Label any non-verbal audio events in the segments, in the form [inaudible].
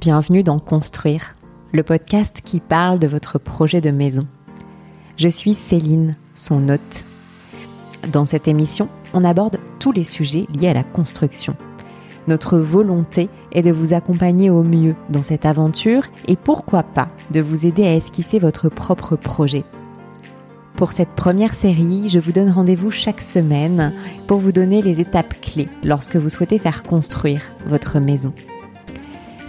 bienvenue dans Construire, le podcast qui parle de votre projet de maison. Je suis Céline, son hôte. Dans cette émission, on aborde tous les sujets liés à la construction. Notre volonté est de vous accompagner au mieux dans cette aventure et pourquoi pas de vous aider à esquisser votre propre projet. Pour cette première série, je vous donne rendez-vous chaque semaine pour vous donner les étapes clés lorsque vous souhaitez faire construire votre maison.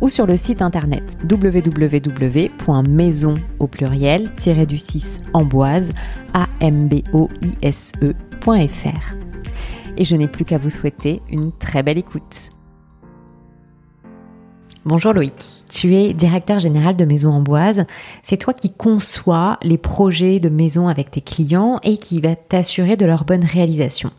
ou sur le site internet www.maison au pluriel du 6 amboise amboise.fr. Et je n'ai plus qu'à vous souhaiter une très belle écoute. Bonjour Loïc, tu es directeur général de Maison Amboise. C'est toi qui conçois les projets de maison avec tes clients et qui va t'assurer de leur bonne réalisation.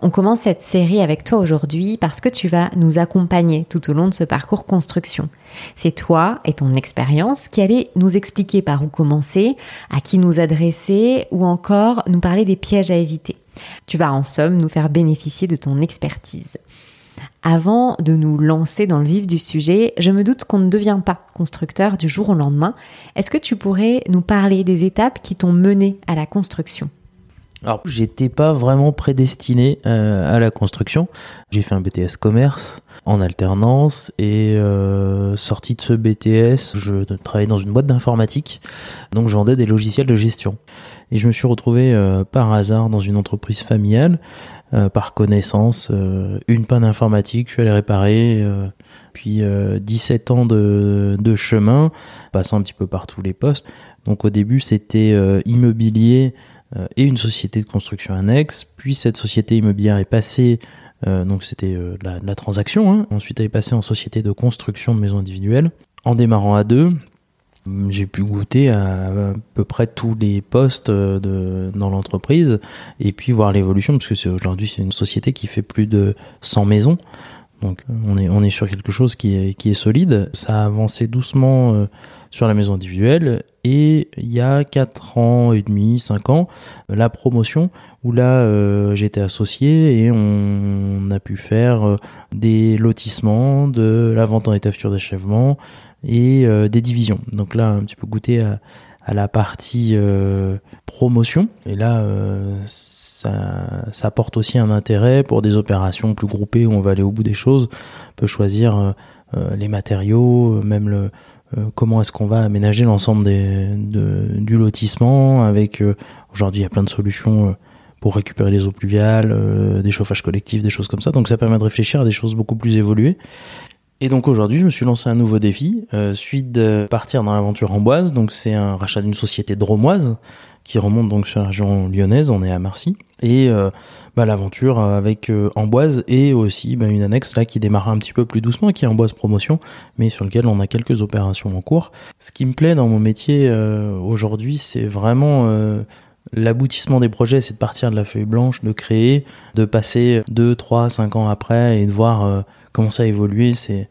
On commence cette série avec toi aujourd'hui parce que tu vas nous accompagner tout au long de ce parcours construction. C'est toi et ton expérience qui allez nous expliquer par où commencer, à qui nous adresser ou encore nous parler des pièges à éviter. Tu vas en somme nous faire bénéficier de ton expertise. Avant de nous lancer dans le vif du sujet, je me doute qu'on ne devient pas constructeur du jour au lendemain. Est-ce que tu pourrais nous parler des étapes qui t'ont mené à la construction? Alors, j'étais pas vraiment prédestiné euh, à la construction. J'ai fait un BTS commerce en alternance et euh, sorti de ce BTS, je travaillais dans une boîte d'informatique, donc je vendais des logiciels de gestion. Et je me suis retrouvé euh, par hasard dans une entreprise familiale, par connaissance, une panne informatique, je suis allé réparer. puis 17 ans de, de, chemin, passant un petit peu par tous les postes. Donc au début, c'était immobilier euh, et une société de construction annexe. Puis cette société immobilière est passée, euh, donc c'était euh, la, transaction. Hein. Ensuite, elle est passée en société de construction de maisons individuelles. En démarrant à deux, j'ai pu goûter à, peu près tous les postes dans l'entreprise et puis voir l'évolution parce que aujourd'hui c'est une société qui fait plus de 100 maisons. Donc on est, on est sur quelque chose qui est, qui est solide. Ça a avancé doucement sur la maison individuelle et il y a 4 ans et demi, 5 ans, la promotion où là euh, j'étais associé et on, a pu faire euh, des lotissements, de la vente en état futur d'achèvement et euh, des divisions. Donc là un petit peu goûter à, la partie promotion et là ça, ça, apporte aussi un intérêt pour des opérations plus groupées où on va aller au bout des choses, on peut choisir les matériaux, même le, euh, comment est-ce qu'on va aménager l'ensemble du lotissement avec euh, aujourd'hui il y a plein de solutions euh, pour récupérer les eaux pluviales, des chauffages collectifs, des choses comme ça. Donc ça permet de réfléchir à des choses beaucoup plus évoluées. Et donc aujourd'hui, je me suis lancé un nouveau défi, suite de partir dans l'aventure amboise. Donc c'est un rachat d'une société dromoise qui remonte donc sur la région lyonnaise. On est à Marcy et bah, l'aventure avec euh, Amboise et aussi bah, une annexe là qui démarre un petit peu plus doucement, qui est Amboise Promotion, mais sur lequel on a quelques opérations en cours. Ce qui me plaît dans mon métier euh, aujourd'hui, c'est vraiment euh, l'aboutissement des projets, c'est de partir de la feuille blanche, de créer, de passer 2, 3, 5 ans après et de voir comment ça a évolué. C'est,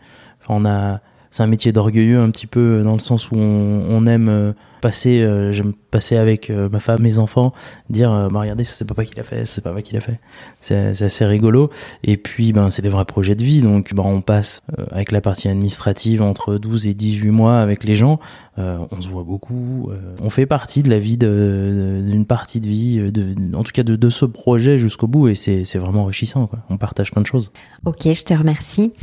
on a, c'est un métier d'orgueilleux un petit peu dans le sens où on aime passer, euh, j'aime passer avec euh, ma femme, mes enfants, dire euh, bah, regardez, c'est papa qui l'a fait, c'est papa qui l'a fait. C'est assez rigolo. Et puis, ben, c'est des vrais projets de vie. Donc, ben, on passe avec la partie administrative entre 12 et 18 mois avec les gens. on se voit beaucoup. on fait partie de la vie d'une partie de vie, en tout cas de, ce projet jusqu'au bout. Et c'est vraiment enrichissant. On partage plein de choses. Ok, je te remercie.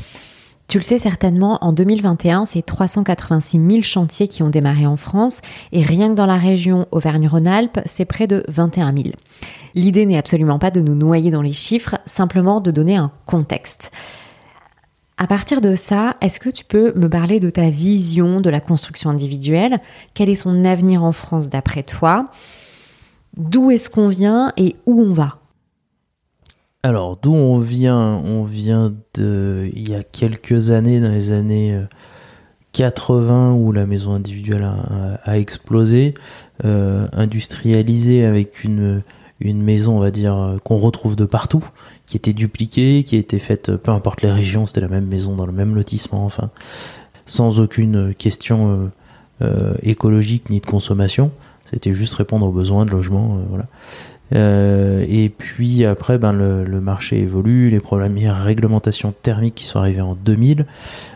Tu le sais certainement, en 2021, c'est 386 000 chantiers qui ont démarré en France et rien que dans la région Auvergne-Rhône-Alpes, c'est près de 21 000. L'idée n'est absolument pas de nous noyer dans les chiffres, simplement de donner un contexte. À partir de ça, est-ce que tu peux me parler de ta vision de la construction individuelle? Quel est son avenir en France d'après toi? D'où est-ce qu'on vient et où on va? Alors, d'où on vient On vient de. Il y a quelques années, dans les années 80 où la maison individuelle a, explosé, euh, industrialisée avec une, maison, on va dire, qu'on retrouve de partout, qui était dupliquée, qui été faite, peu importe les régions, c'était la même maison dans le même lotissement, enfin, sans aucune question euh, écologique ni de consommation. C'était juste répondre aux besoins de logement, voilà. Euh, et puis après, ben, le, marché évolue, les premières réglementations thermiques qui sont arrivées en 2000,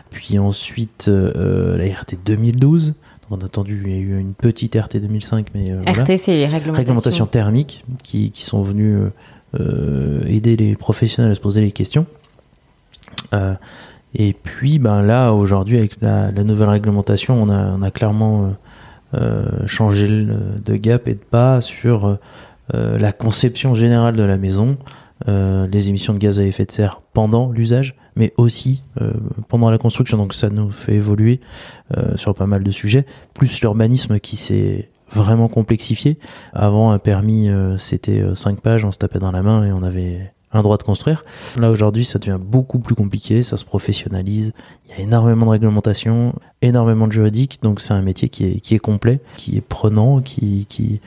puis ensuite euh, la RT 2012. Donc on a attendu, il y a eu une petite RT 2005, mais euh, RT, c'est les réglementations. réglementations thermiques qui, qui sont venues aider les professionnels à se poser les questions. et puis ben là, aujourd'hui, avec la, la, nouvelle réglementation, on a, on a clairement changé de gap et de pas sur euh, la conception générale de la maison, euh, les émissions de gaz à effet de serre pendant l'usage, mais aussi euh, pendant la construction. Donc ça nous fait évoluer sur pas mal de sujets, plus l'urbanisme qui s'est vraiment complexifié. Avant, un permis, c'était 5 pages, on se tapait dans la main et on avait un droit de construire. Là aujourd'hui, ça devient beaucoup plus compliqué, ça se professionnalise, il y a énormément de réglementations, énormément de juridique, donc c'est un métier qui est, qui est complet, qui est prenant, qui, qui,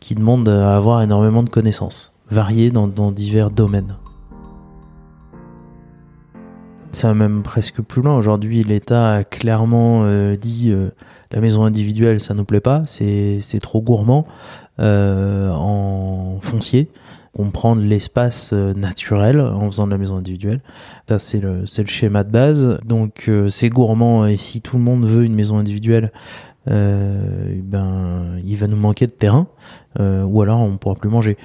qui demande à avoir énormément de connaissances, variées dans, divers domaines. Ça va même presque plus loin. Aujourd'hui, l'État a clairement euh, dit euh, la maison individuelle, ça nous plaît pas, c'est trop gourmand euh, en foncier. Comprendre l'espace naturel en faisant de la maison individuelle. Ça, c'est le, le, schéma de base. Donc, c'est gourmand. Et si tout le monde veut une maison individuelle, ben, il va nous manquer de terrain, euh, ou alors on ne pourra plus manger.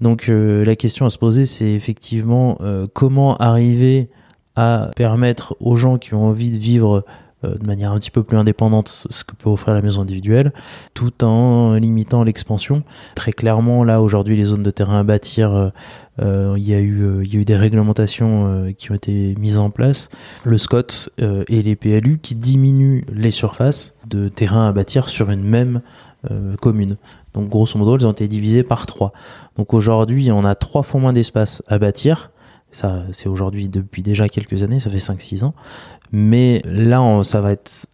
Donc euh, la question à se poser, c'est effectivement comment arriver à permettre aux gens qui ont envie de vivre de manière un petit peu plus indépendante ce que peut offrir la maison individuelle, tout en limitant l'expansion. Très clairement, là aujourd'hui, les zones de terrain à bâtir euh, il, y a eu, euh, il y a eu des réglementations euh, qui ont été mises en place, le SCOT et les PLU qui diminuent les surfaces de terrain à bâtir sur une même commune. Donc grosso modo, elles ont été divisées par trois. Donc aujourd'hui, on a trois fois moins d'espace à bâtir. Ça, c'est aujourd'hui depuis déjà quelques années, ça fait 5-6 ans. Mais là, on, ça va être,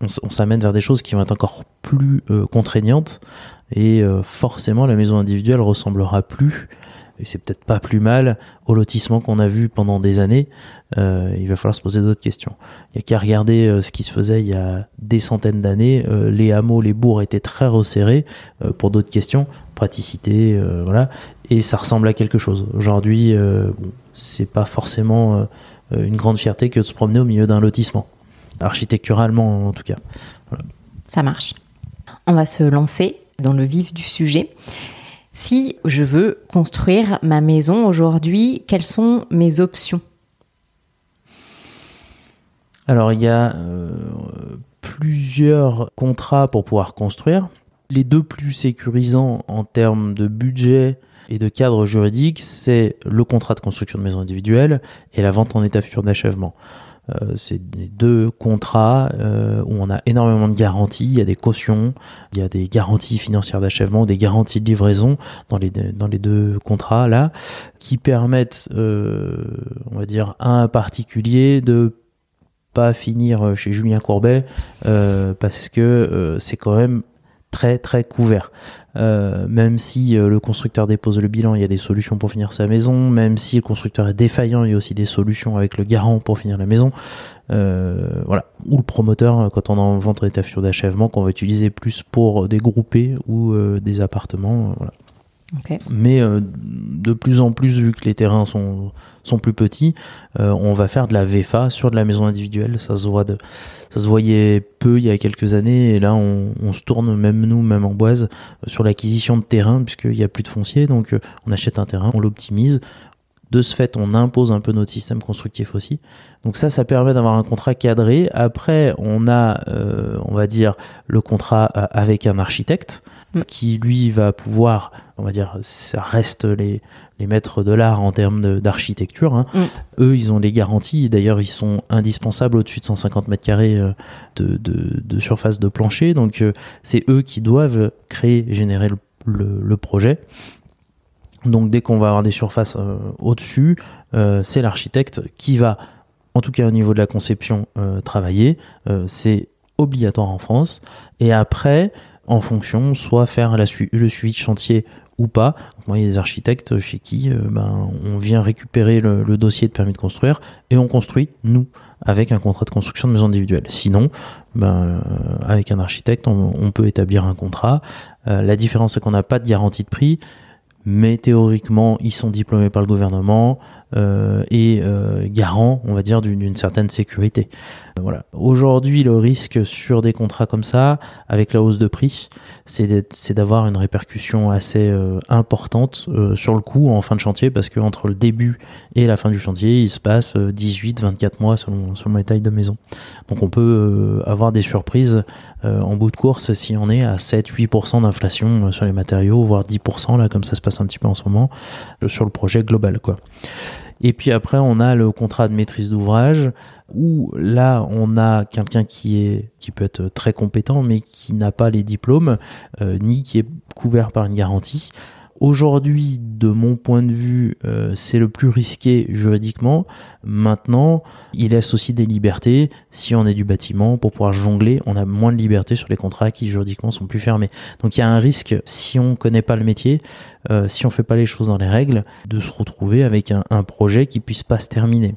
on, s'amène vers des choses qui vont être encore plus contraignantes. Et forcément, la maison individuelle ressemblera plus et c'est peut-être pas plus mal au lotissement qu'on a vu pendant des années. Euh, il va falloir se poser d'autres questions. Il n'y a qu'à regarder euh, ce qui se faisait il y a des centaines d'années. Euh, les hameaux, les bourgs étaient très resserrés pour d'autres questions, praticité, voilà, et ça ressemble à quelque chose. Aujourd'hui, bon, c'est pas forcément une grande fierté que de se promener au milieu d'un lotissement, architecturalement en tout cas. Ça marche. On va se lancer dans le vif du sujet. Si je veux construire ma maison aujourd'hui, quelles sont mes options? Alors il y a euh, plusieurs contrats pour pouvoir construire. Les deux plus sécurisants en termes de budget et de cadre juridique, c'est le contrat de construction de maison individuelle et la vente en état futur d'achèvement. Euh, c'est deux contrats euh, où on a énormément de garanties. Il y a des cautions, il y a des garanties financières d'achèvement, des garanties de livraison dans les, dans les deux contrats là, qui permettent, euh, on va dire, à un particulier de pas finir chez Julien Courbet parce que c'est quand même très très couvert. Euh, même si euh, le constructeur dépose le bilan, il y a des solutions pour finir sa maison. Même si le constructeur est défaillant, il y a aussi des solutions avec le garant pour finir la maison. Euh, voilà. Ou le promoteur, quand on est en vente état futur d'achèvement, qu'on va utiliser plus pour des groupés ou des appartements. voilà. Mais de plus en plus, vu que les terrains sont, sont plus petits, on va faire de la VFA sur de la maison individuelle. Ça se voit de, ça se voyait peu il y a quelques années et là on, se tourne même nous, même en boise, euh, sur l'acquisition de terrain puisqu'il n'y a plus de foncier. Donc euh, on achète un terrain, on l'optimise. De ce fait, on impose un peu notre système constructif aussi. Donc ça, ça permet d'avoir un contrat cadré. Après, on a, euh, on va dire, le contrat avec un architecte mm. qui, lui, va pouvoir, on va dire, ça reste les, les maîtres de l'art en termes d'architecture. Hein. Mm. Eux, ils ont les garanties. D'ailleurs, ils sont indispensables au-dessus de 150 mètres carrés euh, de, surface de plancher. Donc, euh, c'est eux qui doivent créer, générer le, projet. Donc, dès qu'on va avoir des surfaces euh, au-dessus, c'est l'architecte qui va, en tout cas au niveau de la conception, travailler. c'est obligatoire en France. Et après, en fonction, soit faire le suivi de chantier ou pas. moi, il y a des architectes chez qui euh, ben, on vient récupérer le, dossier de permis de construire et on construit, nous, avec un contrat de construction de maison individuelle. Sinon, ben, euh, avec un architecte, on, peut établir un contrat. Euh, la différence, c'est qu'on n'a pas de garantie de prix, mais théoriquement, ils sont diplômés par le gouvernement. Euh, et euh, garant, on va dire, d'une certaine sécurité. Voilà. Aujourd'hui, le risque sur des contrats comme ça, avec la hausse de prix, c'est d'avoir une répercussion assez euh, importante sur le coût en fin de chantier, parce qu'entre le début et la fin du chantier, il se passe 18-24 mois selon, selon les tailles de maison. Donc on peut avoir des surprises en bout de course si on est à 7-8% d'inflation sur les matériaux, voire 10%, là, comme ça se passe un petit peu en ce moment, sur le projet global. Quoi. Et puis après, on a le contrat de maîtrise d'ouvrage où là, on a quelqu'un qui peut être très compétent, mais qui n'a pas les diplômes euh, ni qui est couvert par une garantie. Aujourd'hui, de mon point de vue, euh, c'est le plus risqué juridiquement. Maintenant, il laisse aussi des libertés. Si on est du bâtiment, pour pouvoir jongler, on a moins de liberté sur les contrats qui juridiquement sont plus fermés. Donc il y a un risque, si on ne connaît pas le métier, euh, si on ne fait pas les choses dans les règles, de se retrouver avec un, projet qui puisse pas se terminer.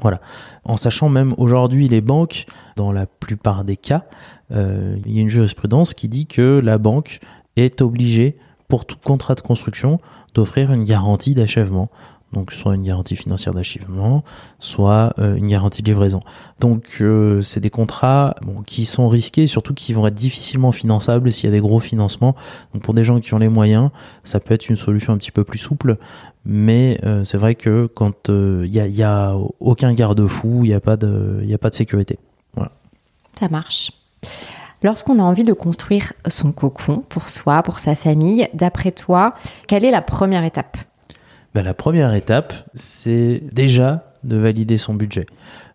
Voilà. En sachant même aujourd'hui les banques, dans la plupart des cas, euh, il y a une jurisprudence qui dit que la banque est obligée pour tout contrat de construction d'offrir une garantie d'achèvement. Donc soit une garantie financière d'achèvement, soit euh, une garantie de livraison. Donc euh, c'est des contrats qui sont risqués, surtout qui vont être difficilement finançables s'il y a des gros financements. Donc pour des gens qui ont les moyens, ça peut être une solution un petit peu plus souple. Mais euh, c'est vrai que quand il n'y a, aucun garde-fou, il n'y a, pas de, a pas de sécurité. Ça marche. Lorsqu'on a envie de construire son cocon pour soi, pour sa famille, d'après toi, quelle est la première étape? Ben, La première étape, c'est déjà de valider son budget,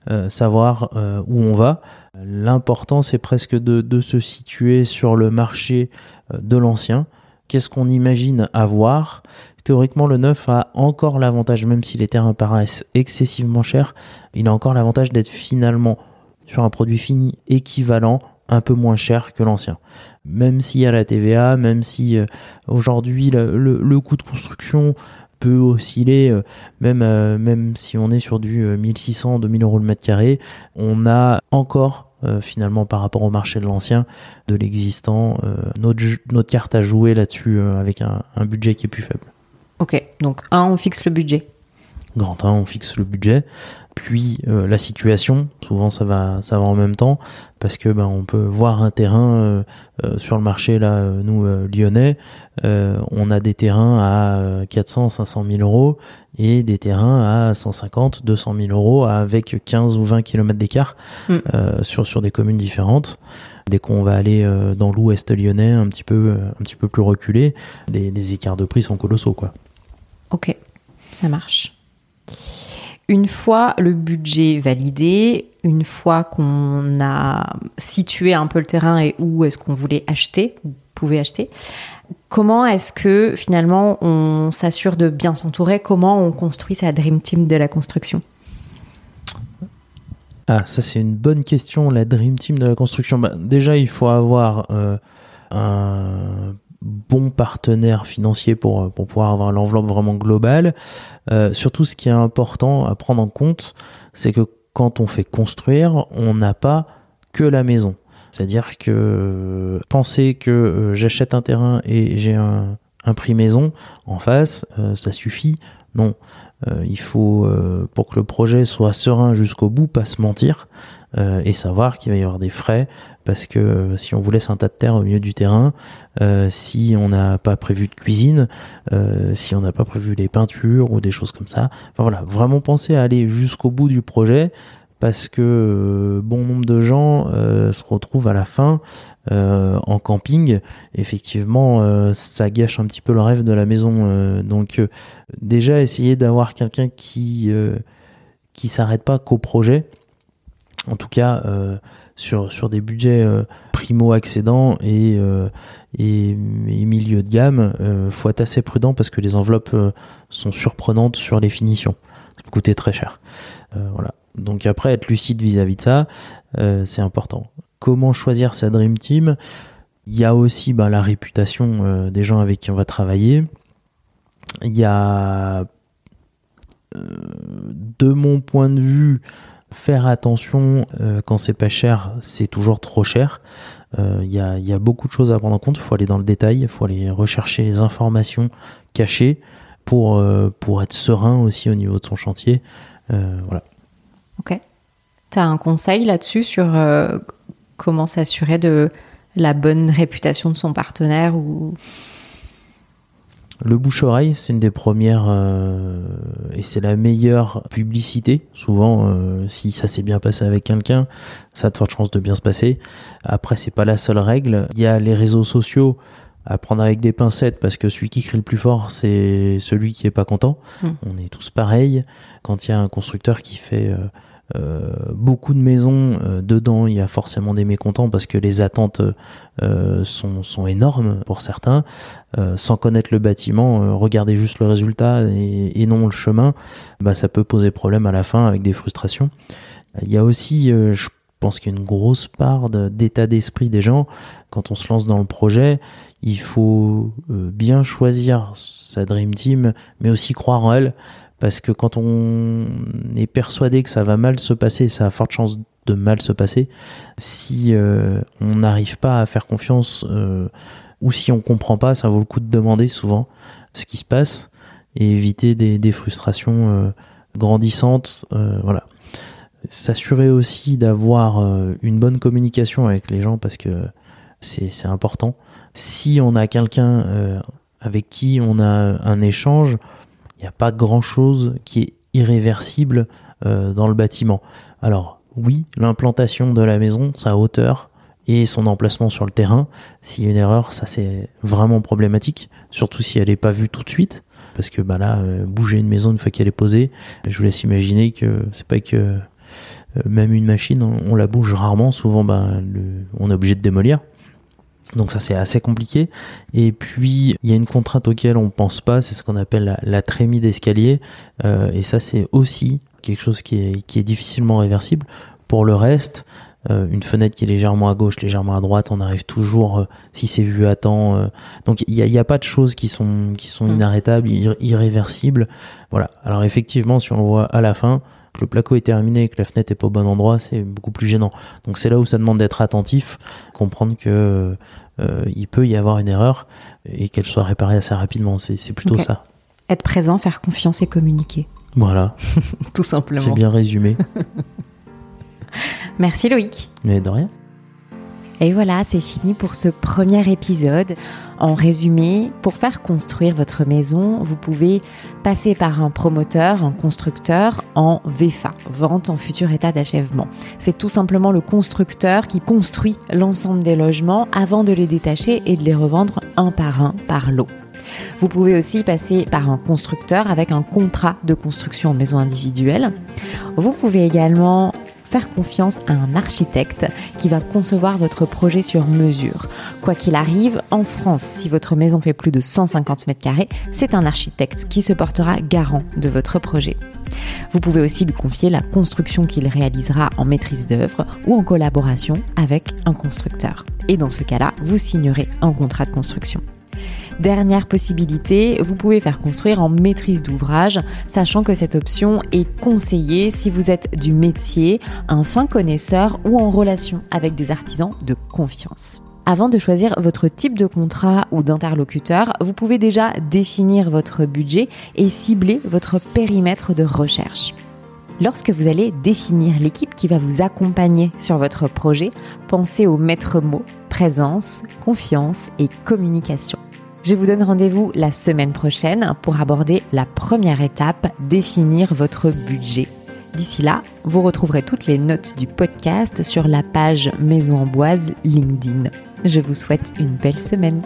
euh, savoir euh, où on va. L'important, c'est presque de, se situer sur le marché euh, de l'ancien. Qu'est-ce qu'on imagine avoir? Théoriquement, le neuf a encore l'avantage, même si les terrains paraissent excessivement chers, il a encore l'avantage d'être finalement sur un produit fini équivalent un peu moins cher que l'ancien. Même s'il y a la TVA, même si euh, aujourd'hui le, coût de construction peut osciller, euh, même, euh, même si on est sur du 1600, 2000 euros le mètre carré, on a encore finalement par rapport au marché de l'ancien, de l'existant, notre, notre carte à jouer là-dessus avec un, un budget qui est plus faible. Ok, donc un, on fixe le budget. Grand 1, on fixe le budget puis euh, la situation. Souvent, ça va, ça va en même temps parce que ben, on peut voir un terrain euh, euh, sur le marché là, nous lyonnais, on a des terrains à 400, 500 000 euros et des terrains à 150, 200 000 euros avec 15 ou 20 km d'écart mm. sur sur des communes différentes. Dès qu'on va aller dans l'ouest lyonnais, un petit peu, un petit peu plus reculé, les, les écarts de prix sont colossaux, quoi. Ok, ça marche. Une fois le budget validé, une fois qu'on a situé un peu le terrain et où est-ce qu'on voulait acheter, pouvait acheter, comment est-ce que finalement on s'assure de bien s'entourer? Comment on construit sa Dream Team de la construction? Ah, ça c'est une bonne question, la Dream Team de la construction. Bah, déjà, il faut avoir euh, un bon partenaire financier pour, pour pouvoir avoir l'enveloppe vraiment globale. Euh, surtout, ce qui est important à prendre en compte, c'est que quand on fait construire, on n'a pas que la maison. C'est-à-dire que penser que euh, j'achète un terrain et j'ai un, prix maison en face, euh, ça suffit. Non. Il faut, pour que le projet soit serein jusqu'au bout, pas se mentir et savoir qu'il va y avoir des frais parce que euh, si on vous laisse un tas de terre au milieu du terrain, euh, si on n'a pas prévu de cuisine, euh, si on n'a pas prévu les peintures ou des choses comme ça, enfin voilà, vraiment penser à aller jusqu'au bout du projet parce que bon nombre de gens se retrouvent à la fin en camping. Effectivement, ça gâche un petit peu le rêve de la maison. donc déjà essayer d'avoir quelqu'un qui qui s'arrête pas qu'au projet. En tout cas, sur, sur des budgets euh, primo-accédants et, euh, et, milieu de gamme, il euh, faut être assez prudent parce que les enveloppes sont surprenantes sur les finitions. Ça peut coûter très cher. voilà. Donc après, être lucide vis-à-vis de ça, c'est important. comment choisir sa Dream Team? Il y a aussi bah, la réputation euh, des gens avec qui on va travailler. Il y a, euh, de mon point de vue, faire attention quand c'est pas cher, c'est toujours trop cher. Il y, a, beaucoup de choses à prendre en compte. Il faut aller dans le détail, il faut aller rechercher les informations cachées pour, pour être serein aussi au niveau de son chantier. voilà. Ok. Tu as un conseil là-dessus sur euh, comment s'assurer de la bonne réputation de son partenaire ou? Le bouche-oreille, c'est une des premières euh, et c'est la meilleure publicité. Souvent, euh, si ça s'est bien passé avec quelqu'un, ça a de fortes chances de bien se passer. Après, c'est pas la seule règle. Il y a les réseaux sociaux à prendre avec des pincettes parce que celui qui crie le plus fort, c'est celui qui est pas content. Hmm. On est tous pareils. Quand il y a un constructeur qui fait euh, beaucoup de maisons, euh, dedans il y a forcément des mécontents parce que les attentes euh, sont, énormes pour certains. sans connaître le bâtiment, regarder juste le résultat et, non le chemin, bah, ça peut poser problème à la fin avec des frustrations. Il y a aussi, je pense qu'il y a une grosse part d'état d'esprit des gens. Quand on se lance dans le projet, il faut bien choisir sa Dream Team, mais aussi croire en elle parce que quand on est persuadé que ça va mal se passer, ça a forte chance de mal se passer. Si euh, on n'arrive pas à faire confiance euh, ou si on comprend pas, ça vaut le coup de demander souvent ce qui se passe et éviter des, frustrations euh, grandissantes. voilà. S'assurer aussi d'avoir une bonne communication avec les gens parce que c'est important. Si on a quelqu'un avec qui on a un échange, il n'y a pas grand-chose qui est irréversible euh, dans le bâtiment. Alors oui, l'implantation de la maison, sa hauteur et son emplacement sur le terrain, s'il y a une erreur, ça c'est vraiment problématique, surtout si elle n'est pas vue tout de suite. Parce que bah là, euh, bouger une maison une fois qu'elle est posée, je vous laisse imaginer que c'est pas que euh, même une machine, on, la bouge rarement. Souvent, bah, on est obligé de démolir. Donc ça c'est assez compliqué. Et puis il y a une contrainte auquel on pense pas, c'est ce qu'on appelle la, trémie d'escalier. Euh, et ça c'est aussi quelque chose qui est, qui est difficilement réversible. Pour le reste, euh, une fenêtre qui est légèrement à gauche, légèrement à droite, on arrive toujours, euh, si c'est vu à temps. donc il n'y a, a, pas de choses qui sont, qui sont mm. inarrêtables, irréversibles. Voilà. Alors effectivement, si on le voit à la fin, que le placo est terminé et que la fenêtre est pas au bon endroit, c'est beaucoup plus gênant. Donc c'est là où ça demande d'être attentif, comprendre que euh, il peut y avoir une erreur et qu'elle soit réparée assez rapidement. C'est plutôt ça. Être présent, faire confiance et communiquer. Voilà. [laughs] Tout simplement. C'est bien résumé. [laughs] Merci Loïc. Mais de rien. Et voilà, c'est fini pour ce premier épisode. En résumé, pour faire construire votre maison, vous pouvez passer par un promoteur, un constructeur en VFA, vente en futur état d'achèvement. C'est tout simplement le constructeur qui construit l'ensemble des logements avant de les détacher et de les revendre un par un par lot. Vous pouvez aussi passer par un constructeur avec un contrat de construction en maison individuelle. Vous pouvez également faire confiance à un architecte qui va concevoir votre projet sur mesure. Quoi qu'il arrive, en France, si votre maison fait plus de 150 mètres carrés, c'est un architecte qui se portera garant de votre projet. Vous pouvez aussi lui confier la construction qu'il réalisera en maîtrise d'œuvre ou en collaboration avec un constructeur. Et dans ce cas-là, vous signerez un contrat de construction. Dernière possibilité, vous pouvez faire construire en maîtrise d'ouvrage, sachant que cette option est conseillée si vous êtes du métier, un fin connaisseur ou en relation avec des artisans de confiance. Avant de choisir votre type de contrat ou d'interlocuteur, vous pouvez déjà définir votre budget et cibler votre périmètre de recherche. Lorsque vous allez définir l'équipe qui va vous accompagner sur votre projet, pensez aux maîtres mots présence, confiance et communication. Je vous donne rendez-vous la semaine prochaine pour aborder la première étape, définir votre budget. D'ici là, vous retrouverez toutes les notes du podcast sur la page Maison Amboise LinkedIn. Je vous souhaite une belle semaine.